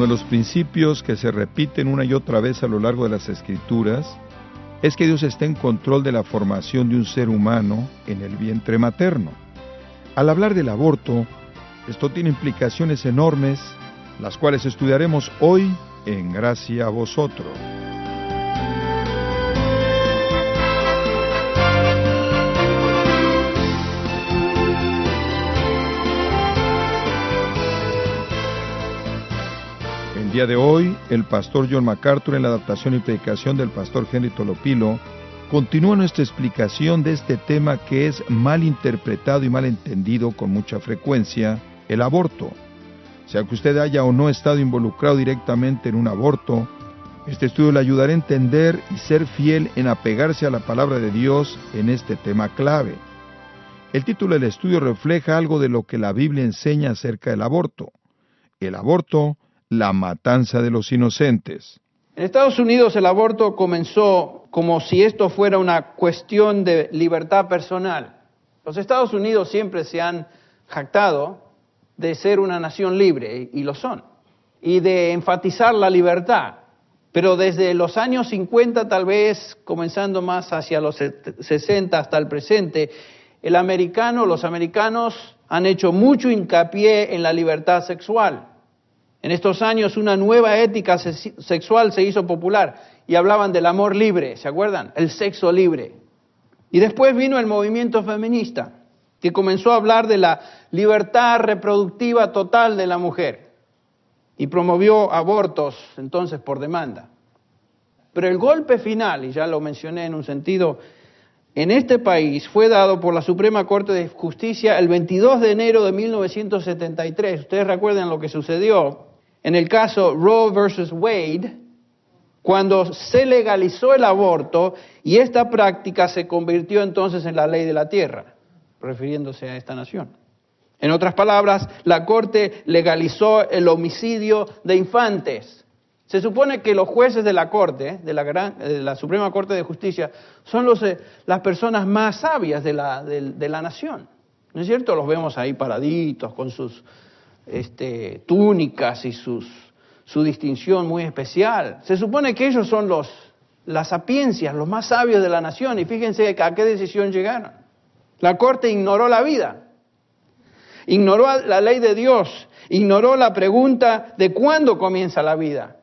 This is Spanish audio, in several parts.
Uno de los principios que se repiten una y otra vez a lo largo de las escrituras es que Dios está en control de la formación de un ser humano en el vientre materno. Al hablar del aborto, esto tiene implicaciones enormes, las cuales estudiaremos hoy en Gracia a vosotros. El día de hoy, el pastor John MacArthur en la adaptación y predicación del pastor Henry Tolopilo continúa nuestra explicación de este tema que es mal interpretado y mal entendido con mucha frecuencia, el aborto. Sea que usted haya o no estado involucrado directamente en un aborto, este estudio le ayudará a entender y ser fiel en apegarse a la palabra de Dios en este tema clave. El título del estudio refleja algo de lo que la Biblia enseña acerca del aborto. El aborto la matanza de los inocentes. En Estados Unidos el aborto comenzó como si esto fuera una cuestión de libertad personal. Los Estados Unidos siempre se han jactado de ser una nación libre, y lo son, y de enfatizar la libertad. Pero desde los años 50, tal vez comenzando más hacia los 60 hasta el presente, el americano, los americanos han hecho mucho hincapié en la libertad sexual. En estos años una nueva ética sexual se hizo popular y hablaban del amor libre, ¿se acuerdan? El sexo libre. Y después vino el movimiento feminista, que comenzó a hablar de la libertad reproductiva total de la mujer y promovió abortos entonces por demanda. Pero el golpe final, y ya lo mencioné en un sentido, en este país fue dado por la Suprema Corte de Justicia el 22 de enero de 1973. Ustedes recuerdan lo que sucedió en el caso Roe versus Wade, cuando se legalizó el aborto y esta práctica se convirtió entonces en la ley de la tierra, refiriéndose a esta nación. En otras palabras, la Corte legalizó el homicidio de infantes. Se supone que los jueces de la Corte, de la, Suprema Corte de Justicia, son eh, las personas más sabias de la, de la nación. ¿No es cierto? Los vemos ahí paraditos con sus este, túnicas y sus, su distinción muy especial. Se supone que ellos son los, las sapiencias, los más sabios de la nación, y fíjense a qué decisión llegaron. La corte ignoró la vida, ignoró la ley de Dios, ignoró la pregunta de cuándo comienza la vida.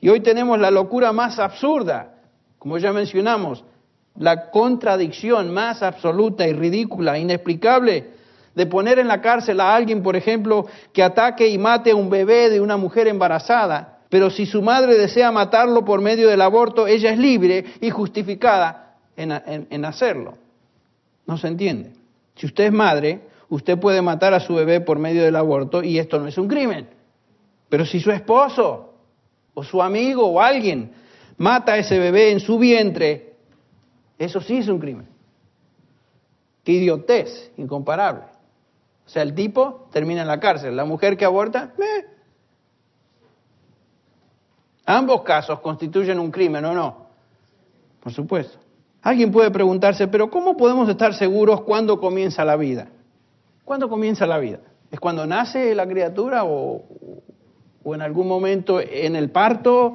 Y hoy tenemos la locura más absurda, como ya mencionamos, la contradicción más absoluta y ridícula, inexplicable de poner en la cárcel a alguien, por ejemplo, que ataque y mate a un bebé de una mujer embarazada, pero si su madre desea matarlo por medio del aborto, ella es libre y justificada en, hacerlo. No se entiende. Si usted es madre, usted puede matar a su bebé por medio del aborto y esto no es un crimen. Pero si su esposo o su amigo o alguien mata a ese bebé en su vientre, eso sí es un crimen. Qué idiotez, incomparable. O sea, el tipo termina en la cárcel. La mujer que aborta, eh. Ambos casos constituyen un crimen, ¿o no? Por supuesto. Alguien puede preguntarse, pero ¿cómo podemos estar seguros cuándo comienza la vida? ¿Cuándo comienza la vida? ¿Es cuando nace la criatura o, o en algún momento en el parto,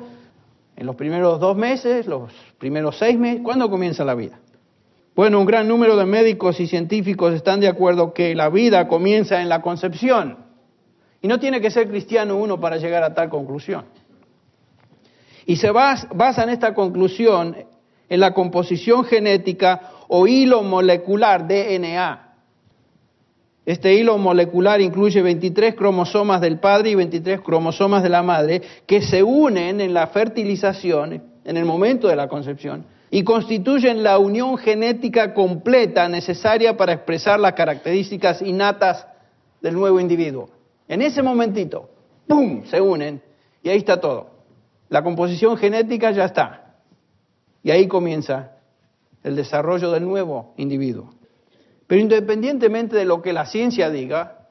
en los primeros dos meses, los primeros seis meses? ¿Cuándo comienza la vida? Bueno, un gran número de médicos y científicos están de acuerdo que la vida comienza en la concepción. Y no tiene que ser cristiano uno para llegar a tal conclusión. Y se basa en esta conclusión en la composición genética o hilo molecular DNA. Este hilo molecular incluye 23 cromosomas del padre y 23 cromosomas de la madre que se unen en la fertilización, en el momento de la concepción, y constituyen la unión genética completa necesaria para expresar las características innatas del nuevo individuo. En ese momentito, ¡pum!, se unen y ahí está todo. La composición genética ya está. Y ahí comienza el desarrollo del nuevo individuo. Pero independientemente de lo que la ciencia diga,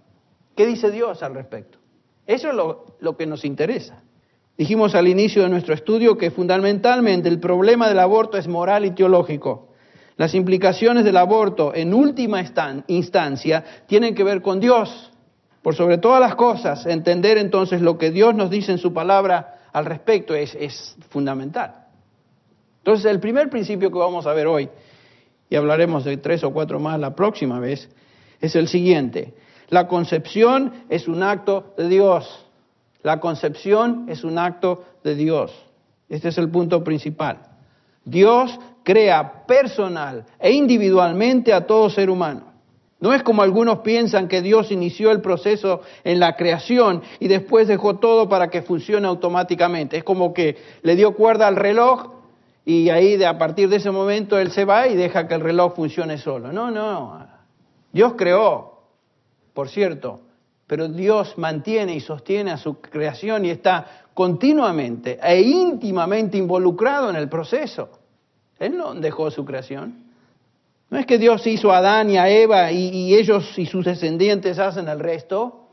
¿qué dice Dios al respecto? Eso es lo, lo que nos interesa. Dijimos al inicio de nuestro estudio que fundamentalmente el problema del aborto es moral y teológico. Las implicaciones del aborto en última instancia tienen que ver con Dios, Por sobre todas las cosas, entender entonces lo que Dios nos dice en su palabra al respecto es, fundamental. Entonces, el primer principio que vamos a ver hoy, y hablaremos de tres o cuatro más la próxima vez, es el siguiente. La concepción es un acto de Dios. La concepción es un acto de Dios. Este es el punto principal. Dios crea personal e individualmente a todo ser humano. No es como algunos piensan que Dios inició el proceso en la creación y después dejó todo para que funcione automáticamente. Es como que le dio cuerda al reloj y ahí a partir de ese momento él se va y deja que el reloj funcione solo. No, no. Dios creó, por cierto, pero Dios mantiene y sostiene a su creación y está continuamente e íntimamente involucrado en el proceso. Él no dejó su creación. No es que Dios hizo a Adán y a Eva y, ellos y sus descendientes hacen el resto.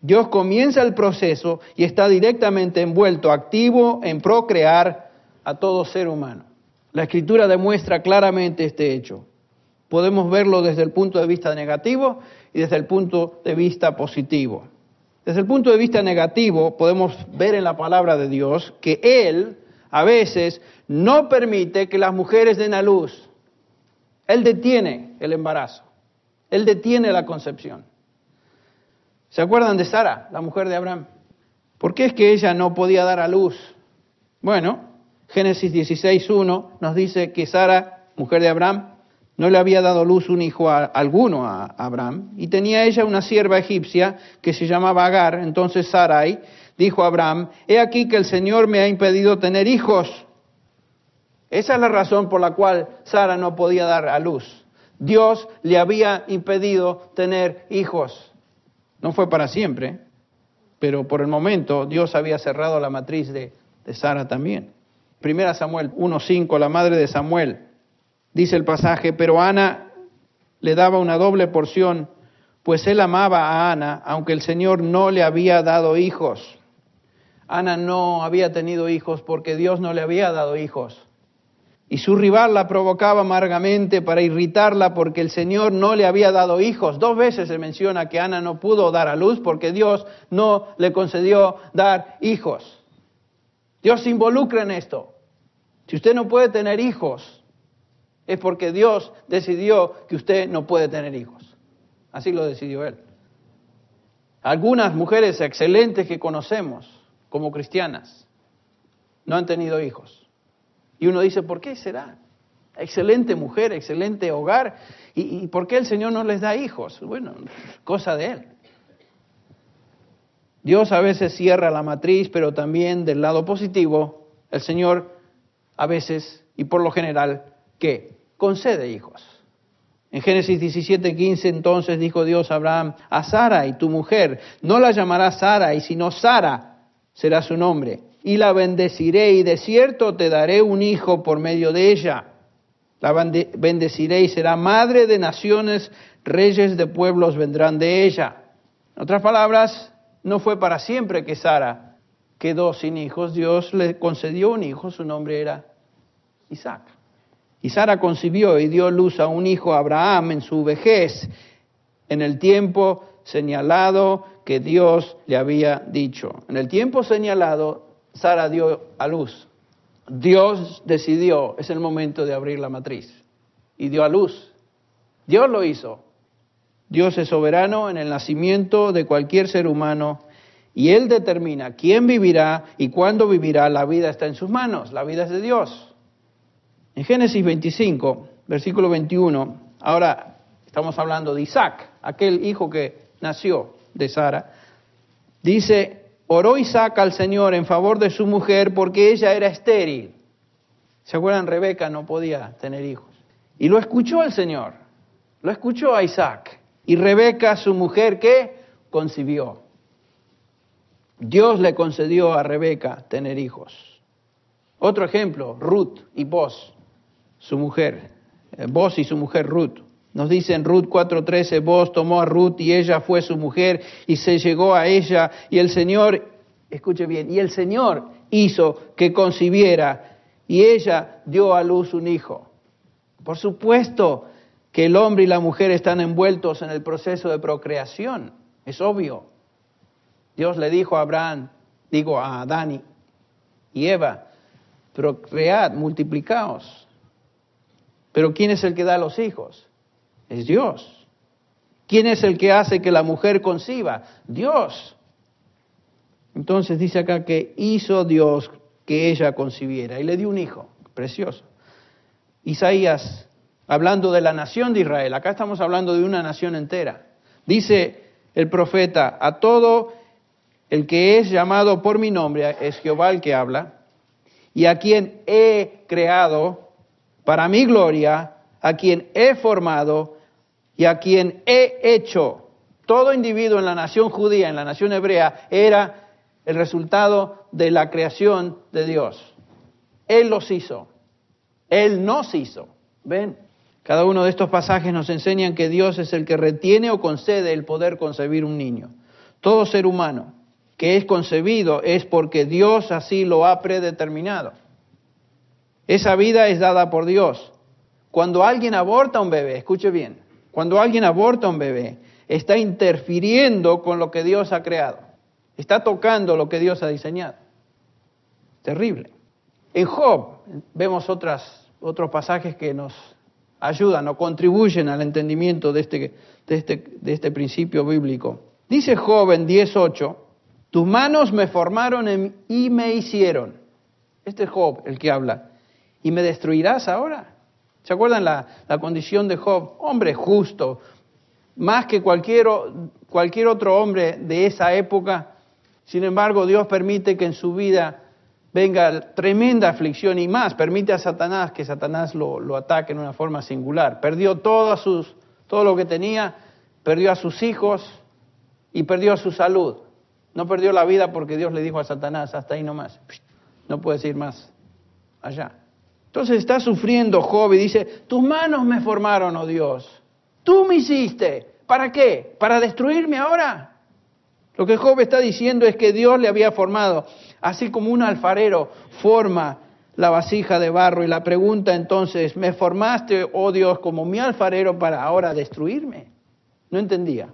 Dios comienza el proceso y está directamente envuelto, activo en procrear a todo ser humano. La escritura demuestra claramente este hecho. Podemos verlo desde el punto de vista negativo y desde el punto de vista positivo. Desde el punto de vista negativo podemos ver en la palabra de Dios que Él a veces no permite que las mujeres den a luz. Él detiene el embarazo. Él detiene la concepción. ¿Se acuerdan de Sara, la mujer de Abraham? ¿Por qué es que ella no podía dar a luz? Bueno, Génesis 16.1 nos dice que Sara, mujer de Abraham, no le había dado luz un hijo alguno a Abraham, y tenía ella una sierva egipcia que se llamaba Agar. Entonces Sarai dijo a Abraham, he aquí que el Señor me ha impedido tener hijos. Esa es la razón por la cual Sara no podía dar a luz. Dios le había impedido tener hijos. No fue para siempre, pero por el momento Dios había cerrado la matriz de, Sara también. Primera Samuel 1.5, la madre de Samuel, dice el pasaje, pero Ana le daba una doble porción, pues él amaba a Ana, aunque el Señor no le había dado hijos. Ana no había tenido hijos porque Dios no le había dado hijos y su rival la provocaba amargamente para irritarla porque el Señor no le había dado hijos. Dos veces se menciona que Ana no pudo dar a luz porque Dios no le concedió dar hijos. Dios se involucra en esto. Si usted no puede tener hijos, es porque Dios decidió que usted no puede tener hijos. Así lo decidió Él. Algunas mujeres excelentes que conocemos como cristianas no han tenido hijos. Y uno dice, ¿por qué será? Excelente mujer, excelente hogar. ¿Y, por qué el Señor no les da hijos? Bueno, cosa de Él. Dios a veces cierra la matriz, pero también del lado positivo, el Señor a veces y por lo general, ¿qué? Concede hijos. En Génesis 17, 15 entonces dijo Dios a Abraham, a Sara y tu mujer, no la llamarás Sara, y sino Sara será su nombre y la bendeciré y de cierto te daré un hijo por medio de ella. La bendeciré y será madre de naciones, reyes de pueblos vendrán de ella. En otras palabras, no fue para siempre que Sara quedó sin hijos. Dios le concedió un hijo, su nombre era Isaac. Y Sara concibió y dio luz a un hijo a Abraham en su vejez, en el tiempo señalado que Dios le había dicho. En el tiempo señalado, Sara dio a luz. Dios decidió, es el momento de abrir la matriz. Y dio a luz. Dios lo hizo. Dios es soberano en el nacimiento de cualquier ser humano y Él determina quién vivirá y cuándo vivirá. La vida está en sus manos, la vida es de Dios. En Génesis 25, versículo 21, ahora estamos hablando de Isaac, aquel hijo que nació de Sara, dice, oró Isaac al Señor en favor de su mujer porque ella era estéril. ¿Se acuerdan? Rebeca no podía tener hijos. Y lo escuchó el Señor, lo escuchó a Isaac. Y Rebeca, su mujer, ¿qué? Concibió. Dios le concedió a Rebeca tener hijos. Otro ejemplo, Ruth y Boz, su mujer. Eh, Boz y su mujer Ruth. Nos dice en Ruth 4:13, vos tomó a Ruth y ella fue su mujer y se llegó a ella y el Señor, escuche bien, y el Señor hizo que concibiera y ella dio a luz un hijo. Por supuesto que el hombre y la mujer están envueltos en el proceso de procreación. Es obvio. Dios le dijo a Abraham, digo a Adán y Eva, procread, multiplicaos. Pero ¿quién es el que da los hijos? Es Dios. ¿Quién es el que hace que la mujer conciba? Dios. Entonces dice acá que hizo Dios que ella concibiera y le dio un hijo, precioso. Isaías, hablando de la nación de Israel, acá estamos hablando de una nación entera. Dice el profeta, a todo el que es llamado por mi nombre, es Jehová el que habla, y a quien he creado para mi gloria, a quien he formado y a quien he hecho. Todo individuo en la nación judía, en la nación hebrea, era el resultado de la creación de Dios. Él los hizo. Él nos hizo. ¿Ven? Cada uno de estos pasajes nos enseñan que Dios es el que retiene o concede el poder concebir un niño. Todo ser humano que es concebido es porque Dios así lo ha predeterminado. Esa vida es dada por Dios. Cuando alguien aborta un bebé, escuche bien, cuando alguien aborta un bebé, está interfiriendo con lo que Dios ha creado. Está tocando lo que Dios ha diseñado. Terrible. En Job vemos otras, otros pasajes que nos ayudan o contribuyen al entendimiento de este, de este, de este principio bíblico. Dice Job en 10.8, tus manos me formaron y me hicieron. Este es Job el que habla. ¿Y me destruirás ahora? ¿Se acuerdan la, condición de Job? Hombre justo, más que cualquier, cualquier otro hombre de esa época. Sin embargo, Dios permite que en su vida venga tremenda aflicción y más. Permite a Satanás que Satanás lo, lo ataque en una forma singular. Perdió todo, sus, todo lo que tenía, perdió a sus hijos y perdió su salud. No perdió la vida porque Dios le dijo a Satanás, hasta ahí nomás, no puedes ir más allá. Entonces está sufriendo Job y dice, tus manos me formaron, oh Dios, tú me hiciste, ¿para qué? ¿Para destruirme ahora? Lo que Job está diciendo es que Dios le había formado, así como un alfarero forma la vasija de barro y la pregunta entonces, ¿me formaste, oh Dios, como mi alfarero para ahora destruirme? No entendía.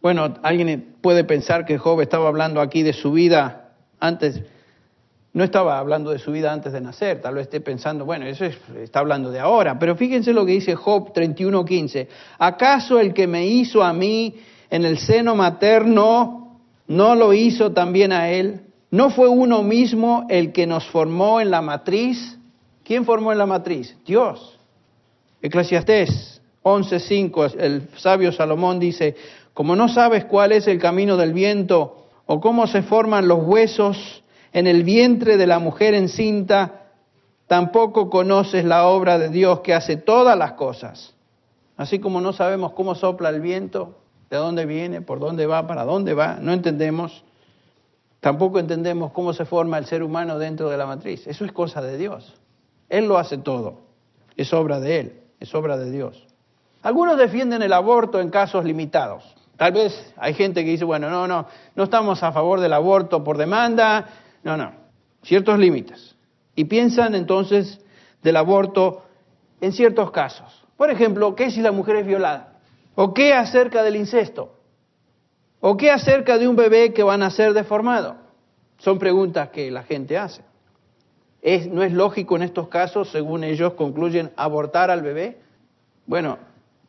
Bueno, alguien puede pensar que Job estaba hablando aquí de su vida antes, no estaba hablando de su vida antes de nacer, tal vez esté pensando, bueno, eso está hablando de ahora, pero fíjense lo que dice Job 31:15, ¿acaso el que me hizo a mí en el seno materno no lo hizo también a él? ¿No fue uno mismo el que nos formó en la matriz? ¿Quién formó en la matriz? Dios. Eclesiastés 11:5, el sabio Salomón dice, como no sabes cuál es el camino del viento o cómo se forman los huesos en el vientre de la mujer encinta, tampoco conoces la obra de Dios que hace todas las cosas. Así como no sabemos cómo sopla el viento, de dónde viene, por dónde va, para dónde va, no entendemos. Tampoco entendemos cómo se forma el ser humano dentro de la matriz. Eso es cosa de Dios. Él lo hace todo. Es obra de Él, es obra de Dios. Algunos defienden el aborto en casos limitados. Tal vez hay gente que dice, bueno, no, no, no estamos a favor del aborto por demanda, no, no, ciertos límites. Y piensan entonces del aborto en ciertos casos. Por ejemplo, ¿qué si la mujer es violada? ¿O qué acerca del incesto? ¿O qué acerca de un bebé que va a nacer deformado? Son preguntas que la gente hace. ¿Es, ¿No es lógico en estos casos, según ellos concluyen, abortar al bebé? Bueno,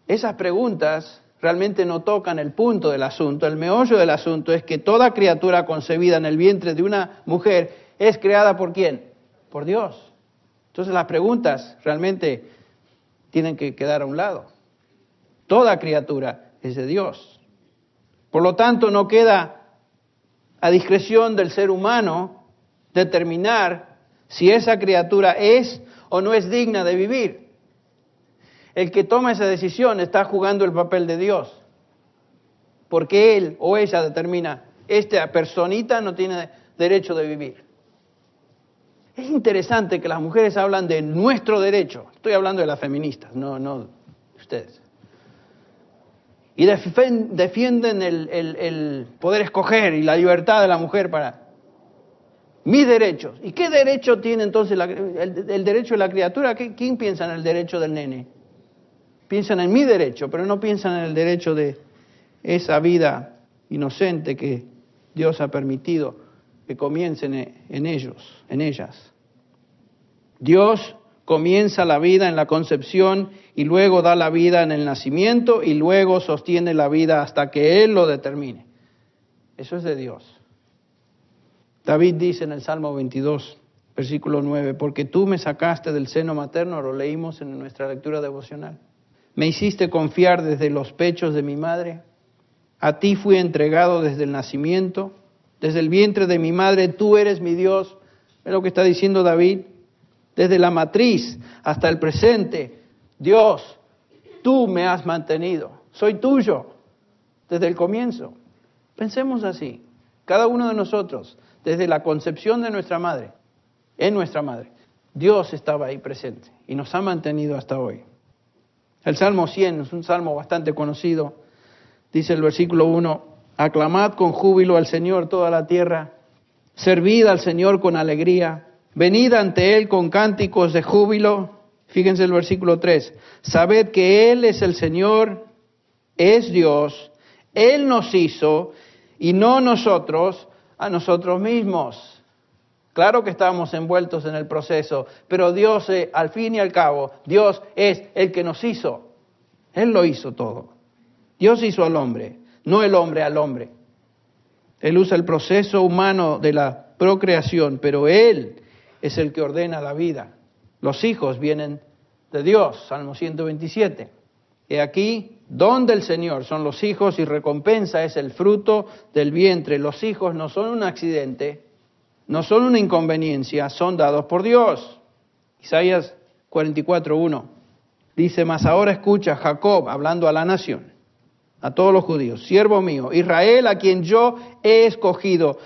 esas preguntas realmente no tocan el punto del asunto. El meollo del asunto es que toda criatura concebida en el vientre de una mujer es creada por quién? Por Dios. Entonces las preguntas realmente tienen que quedar a un lado. Toda criatura es de Dios. Por lo tanto, no queda a discreción del ser humano determinar si esa criatura es o no es digna de vivir el que toma esa decisión está jugando el papel de Dios. Porque él o ella determina, esta personita no tiene derecho de vivir. Es interesante que las mujeres hablan de nuestro derecho. Estoy hablando de las feministas, no, no de ustedes. Y defienden el, poder escoger y la libertad de la mujer para mis derechos. ¿Y qué derecho tiene entonces el, derecho de la criatura? ¿Quién piensa en el derecho del nene? Piensan en mi derecho, pero no piensan en el derecho de esa vida inocente que Dios ha permitido que comiencen en ellos, en ellas. Dios comienza la vida en la concepción y luego da la vida en el nacimiento y luego sostiene la vida hasta que Él lo determine. Eso es de Dios. David dice en el Salmo 22, versículo 9, porque tú me sacaste del seno materno, lo leímos en nuestra lectura devocional. Me hiciste confiar desde los pechos de mi madre. A ti fui entregado desde el nacimiento, desde el vientre de mi madre, tú eres mi Dios. Es lo que está diciendo David. Desde la matriz hasta el presente, Dios, tú me has mantenido. Soy tuyo desde el comienzo. Pensemos así, cada uno de nosotros, desde la concepción de nuestra madre, en nuestra madre, Dios estaba ahí presente y nos ha mantenido hasta hoy. El Salmo 100 es un salmo bastante conocido. Dice el versículo 1, aclamad con júbilo al Señor toda la tierra, servid al Señor con alegría, venid ante Él con cánticos de júbilo. Fíjense el versículo 3, sabed que Él es el Señor, es Dios, Él nos hizo y no nosotros a nosotros mismos. Claro que estamos envueltos en el proceso, pero Dios, eh, al fin y al cabo, Dios es el que nos hizo. Él lo hizo todo. Dios hizo al hombre, no el hombre al hombre. Él usa el proceso humano de la procreación, pero Él es el que ordena la vida. Los hijos vienen de Dios, Salmo 127. Y aquí, don del Señor son los hijos y recompensa es el fruto del vientre. Los hijos no son un accidente, no son una inconveniencia, son dados por Dios. Isaías 44.1 dice, mas ahora escucha Jacob hablando a la nación, a todos los judíos, siervo mío, Israel a quien yo he escogido.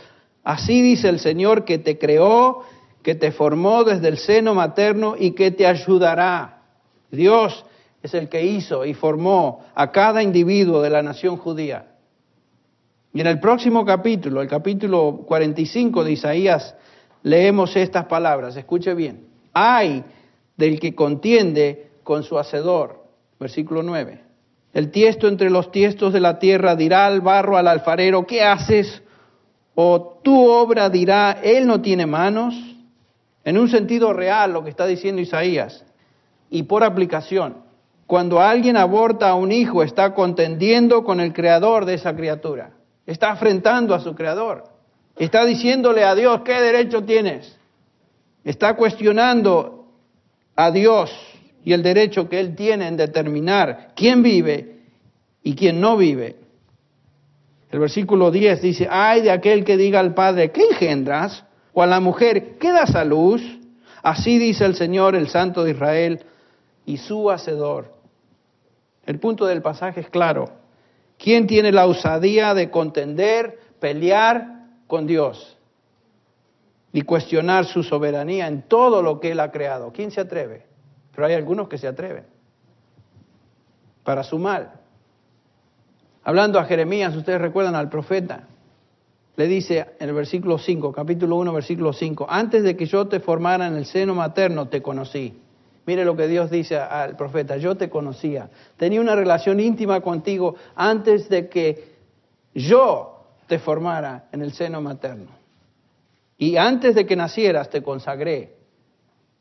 Así dice el Señor que te creó, que te formó desde el seno materno y que te ayudará. Dios es el que hizo y formó a cada individuo de la nación judía. Y en el próximo capítulo, el capítulo 45 de Isaías, leemos estas palabras. Escuche bien. Hay del que contiende con su hacedor. Versículo 9. El tiesto entre los tiestos de la tierra dirá al barro, al alfarero, ¿qué haces? O tu obra dirá, él no tiene manos. En un sentido real lo que está diciendo Isaías. Y por aplicación, cuando alguien aborta a un hijo, está contendiendo con el creador de esa criatura. Está afrentando a su creador. Está diciéndole a Dios, ¿qué derecho tienes? Está cuestionando a Dios y el derecho que Él tiene en determinar quién vive y quién no vive. El versículo 10 dice, ay de aquel que diga al Padre, ¿qué engendras? O a la mujer, ¿qué das a luz? Así dice el Señor, el Santo de Israel, y su Hacedor. El punto del pasaje es claro. ¿Quién tiene la osadía de contender, pelear con Dios y cuestionar su soberanía en todo lo que Él ha creado? ¿Quién se atreve? Pero hay algunos que se atreven para su mal. Hablando a Jeremías, ustedes recuerdan al profeta, le dice en el versículo 5, capítulo 1, versículo 5, antes de que yo te formara en el seno materno, te conocí. Mire lo que Dios dice al profeta, yo te conocía, tenía una relación íntima contigo antes de que yo te formara en el seno materno. Y antes de que nacieras te consagré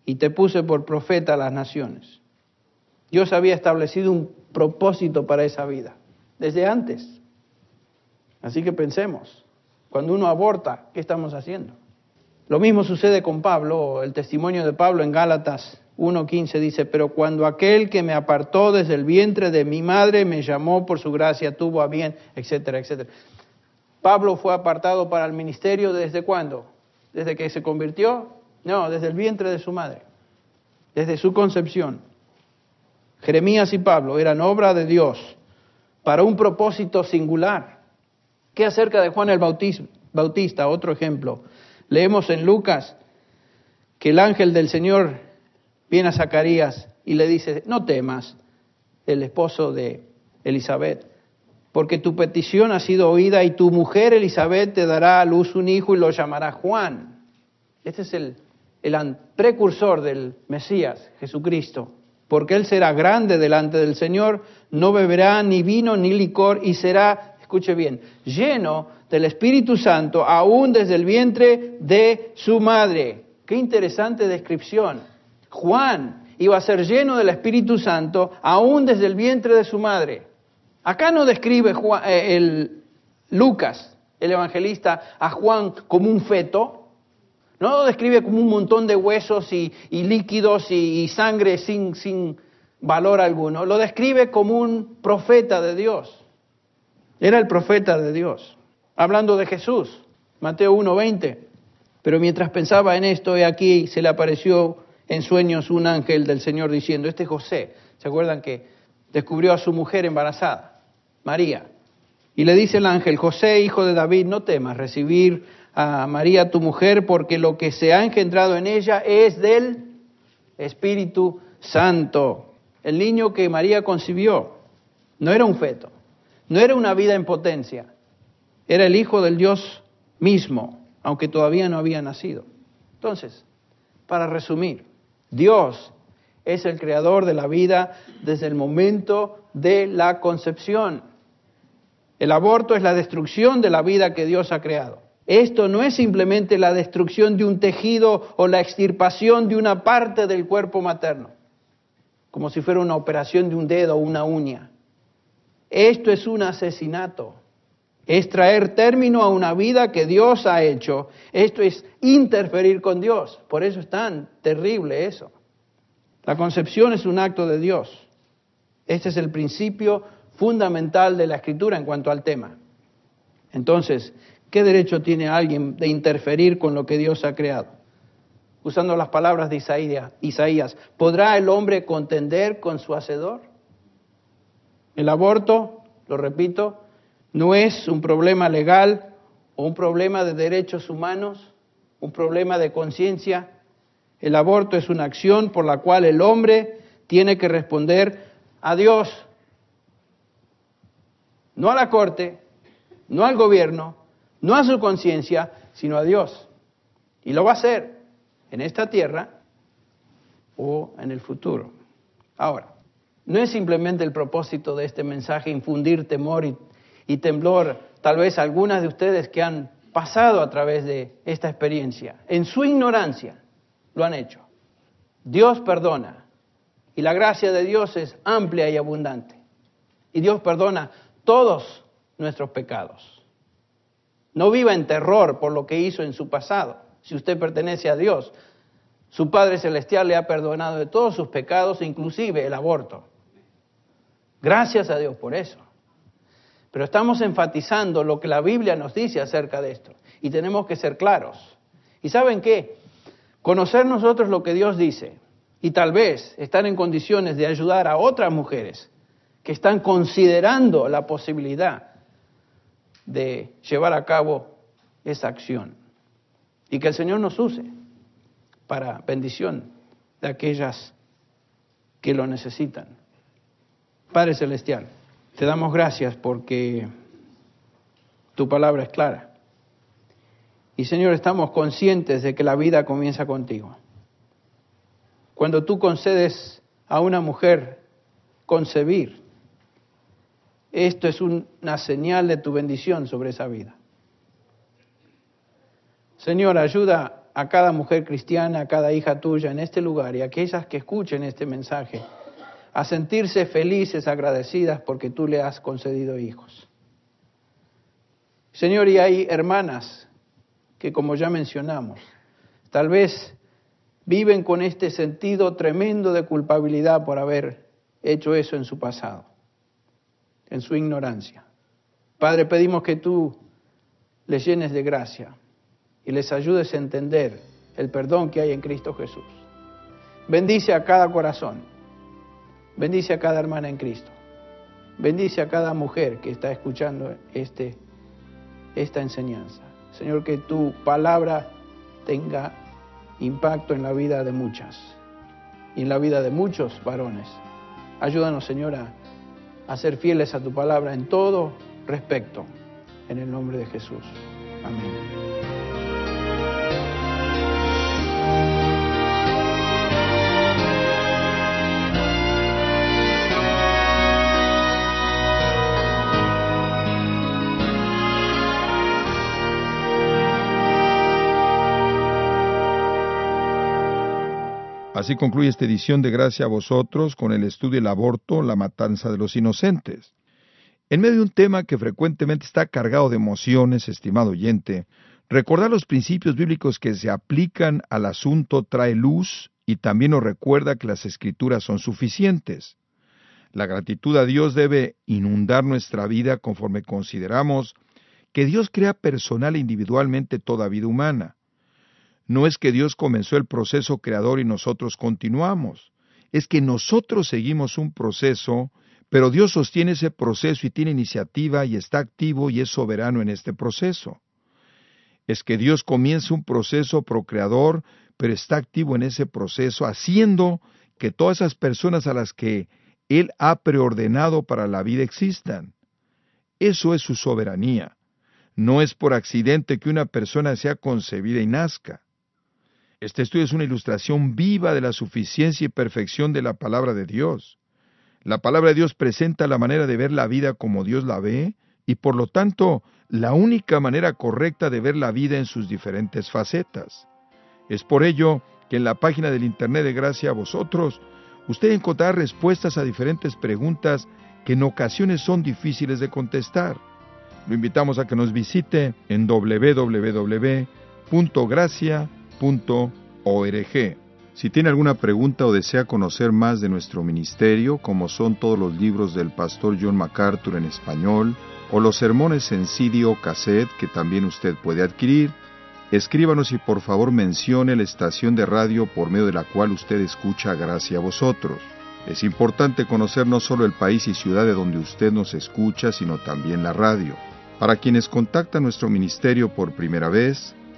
y te puse por profeta a las naciones. Dios había establecido un propósito para esa vida, desde antes. Así que pensemos, cuando uno aborta, ¿qué estamos haciendo? Lo mismo sucede con Pablo, el testimonio de Pablo en Gálatas 1.15 dice, pero cuando aquel que me apartó desde el vientre de mi madre me llamó por su gracia, tuvo a bien, etcétera, etcétera. Pablo fue apartado para el ministerio desde cuándo? ¿Desde que se convirtió? No, desde el vientre de su madre, desde su concepción. Jeremías y Pablo eran obra de Dios para un propósito singular. ¿Qué acerca de Juan el Bautista? Otro ejemplo. Leemos en Lucas que el ángel del Señor viene a Zacarías y le dice, no temas, el esposo de Elizabeth, porque tu petición ha sido oída y tu mujer Elizabeth te dará a luz un hijo y lo llamará Juan. Este es el, el precursor del Mesías, Jesucristo. porque él será grande delante del Señor, no beberá ni vino ni licor y será, escuche bien, lleno del Espíritu Santo aún desde el vientre de su madre. Qué interesante descripción. Juan iba a ser lleno del Espíritu Santo aún desde el vientre de su madre. Acá no describe eh, el Lucas, el evangelista, a Juan como un feto, no lo describe como un montón de huesos y, líquidos y, sangre sin, sin valor alguno, lo describe como un profeta de Dios. Era el profeta de Dios, hablando de Jesús, Mateo 1:20. Pero mientras pensaba en esto, he aquí se le apareció en sueños un ángel del Señor diciendo, este José, ¿se acuerdan que descubrió a su mujer embarazada, María? Y le dice el ángel, José, hijo de David, no temas recibir a María tu mujer, porque lo que se ha engendrado en ella es del Espíritu Santo. El niño que María concibió no era un feto, no era una vida en potencia, era el Hijo del Dios mismo, aunque todavía no había nacido. Entonces, para resumir, Dios es el creador de la vida desde el momento de la concepción. El aborto es la destrucción de la vida que Dios ha creado. Esto no es simplemente la destrucción de un tejido o la extirpación de una parte del cuerpo materno, como si fuera una operación de un dedo o una uña. Esto es un asesinato. Es traer término a una vida que Dios ha hecho. Esto es interferir con Dios. Por eso es tan terrible eso. La concepción es un acto de Dios. Este es el principio fundamental de la escritura en cuanto al tema. Entonces, ¿qué derecho tiene alguien de interferir con lo que Dios ha creado? Usando las palabras de Isaías, ¿podrá el hombre contender con su hacedor? El aborto, lo repito, no es un problema legal o un problema de derechos humanos, un problema de conciencia. El aborto es una acción por la cual el hombre tiene que responder a Dios no a la corte, no al gobierno, no a su conciencia, sino a Dios. Y lo va a hacer en esta tierra o en el futuro. Ahora, no es simplemente el propósito de este mensaje infundir temor y, temblor, tal vez algunas de ustedes que han pasado a través de esta experiencia, en su ignorancia, lo han hecho. Dios perdona y la gracia de Dios es amplia y abundante. Y Dios perdona todos nuestros pecados. No viva en terror por lo que hizo en su pasado. Si usted pertenece a Dios, su Padre Celestial le ha perdonado de todos sus pecados, inclusive el aborto. Gracias a Dios por eso. Pero estamos enfatizando lo que la Biblia nos dice acerca de esto. Y tenemos que ser claros. ¿Y saben qué? Conocer nosotros lo que Dios dice y tal vez estar en condiciones de ayudar a otras mujeres que están considerando la posibilidad de llevar a cabo esa acción. Y que el Señor nos use para bendición de aquellas que lo necesitan. Padre Celestial, te damos gracias porque tu palabra es clara. Y Señor, estamos conscientes de que la vida comienza contigo. Cuando tú concedes a una mujer concebir, esto es una señal de tu bendición sobre esa vida. Señor, ayuda a cada mujer cristiana, a cada hija tuya en este lugar y a aquellas que escuchen este mensaje a sentirse felices, agradecidas porque tú le has concedido hijos. Señor, y hay hermanas que, como ya mencionamos, tal vez viven con este sentido tremendo de culpabilidad por haber hecho eso en su pasado en su ignorancia. Padre, pedimos que tú les llenes de gracia y les ayudes a entender el perdón que hay en Cristo Jesús. Bendice a cada corazón, bendice a cada hermana en Cristo, bendice a cada mujer que está escuchando este, esta enseñanza. Señor, que tu palabra tenga impacto en la vida de muchas y en la vida de muchos varones. Ayúdanos, Señora a ser fieles a tu palabra en todo respecto. En el nombre de Jesús. Amén. Así concluye esta edición de Gracia a vosotros con el estudio del aborto, la matanza de los inocentes. En medio de un tema que frecuentemente está cargado de emociones, estimado oyente, recordar los principios bíblicos que se aplican al asunto trae luz y también nos recuerda que las escrituras son suficientes. La gratitud a Dios debe inundar nuestra vida conforme consideramos que Dios crea personal e individualmente toda vida humana. No es que Dios comenzó el proceso creador y nosotros continuamos, es que nosotros seguimos un proceso, pero Dios sostiene ese proceso y tiene iniciativa y está activo y es soberano en este proceso. Es que Dios comienza un proceso procreador, pero está activo en ese proceso, haciendo que todas esas personas a las que Él ha preordenado para la vida existan. Eso es su soberanía. No es por accidente que una persona sea concebida y nazca. Este estudio es una ilustración viva de la suficiencia y perfección de la palabra de Dios. La palabra de Dios presenta la manera de ver la vida como Dios la ve y por lo tanto la única manera correcta de ver la vida en sus diferentes facetas. Es por ello que en la página del Internet de Gracia a vosotros, usted encontrará respuestas a diferentes preguntas que en ocasiones son difíciles de contestar. Lo invitamos a que nos visite en www.gracia.com si tiene alguna pregunta o desea conocer más de nuestro ministerio, como son todos los libros del pastor John MacArthur en español, o los sermones en CD o cassette que también usted puede adquirir, escríbanos y por favor mencione la estación de radio por medio de la cual usted escucha Gracias a vosotros. Es importante conocer no solo el país y ciudad de donde usted nos escucha, sino también la radio. Para quienes contactan nuestro ministerio por primera vez,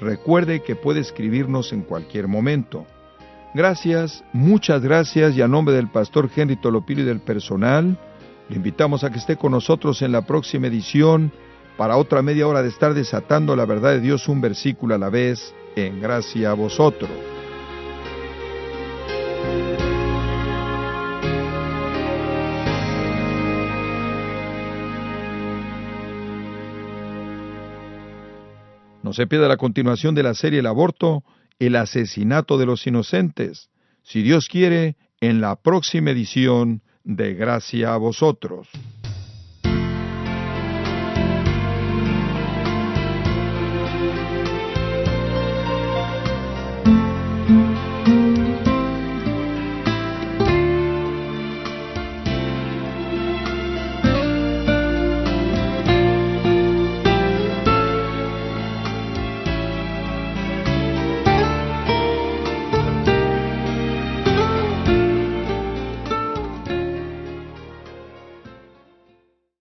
Recuerde que puede escribirnos en cualquier momento. Gracias, muchas gracias y a nombre del pastor Henry Tolopilo y del personal, le invitamos a que esté con nosotros en la próxima edición para otra media hora de estar desatando la verdad de Dios un versículo a la vez en gracia a vosotros. Se pierda la continuación de la serie El aborto, el asesinato de los inocentes. Si Dios quiere, en la próxima edición de Gracia a vosotros.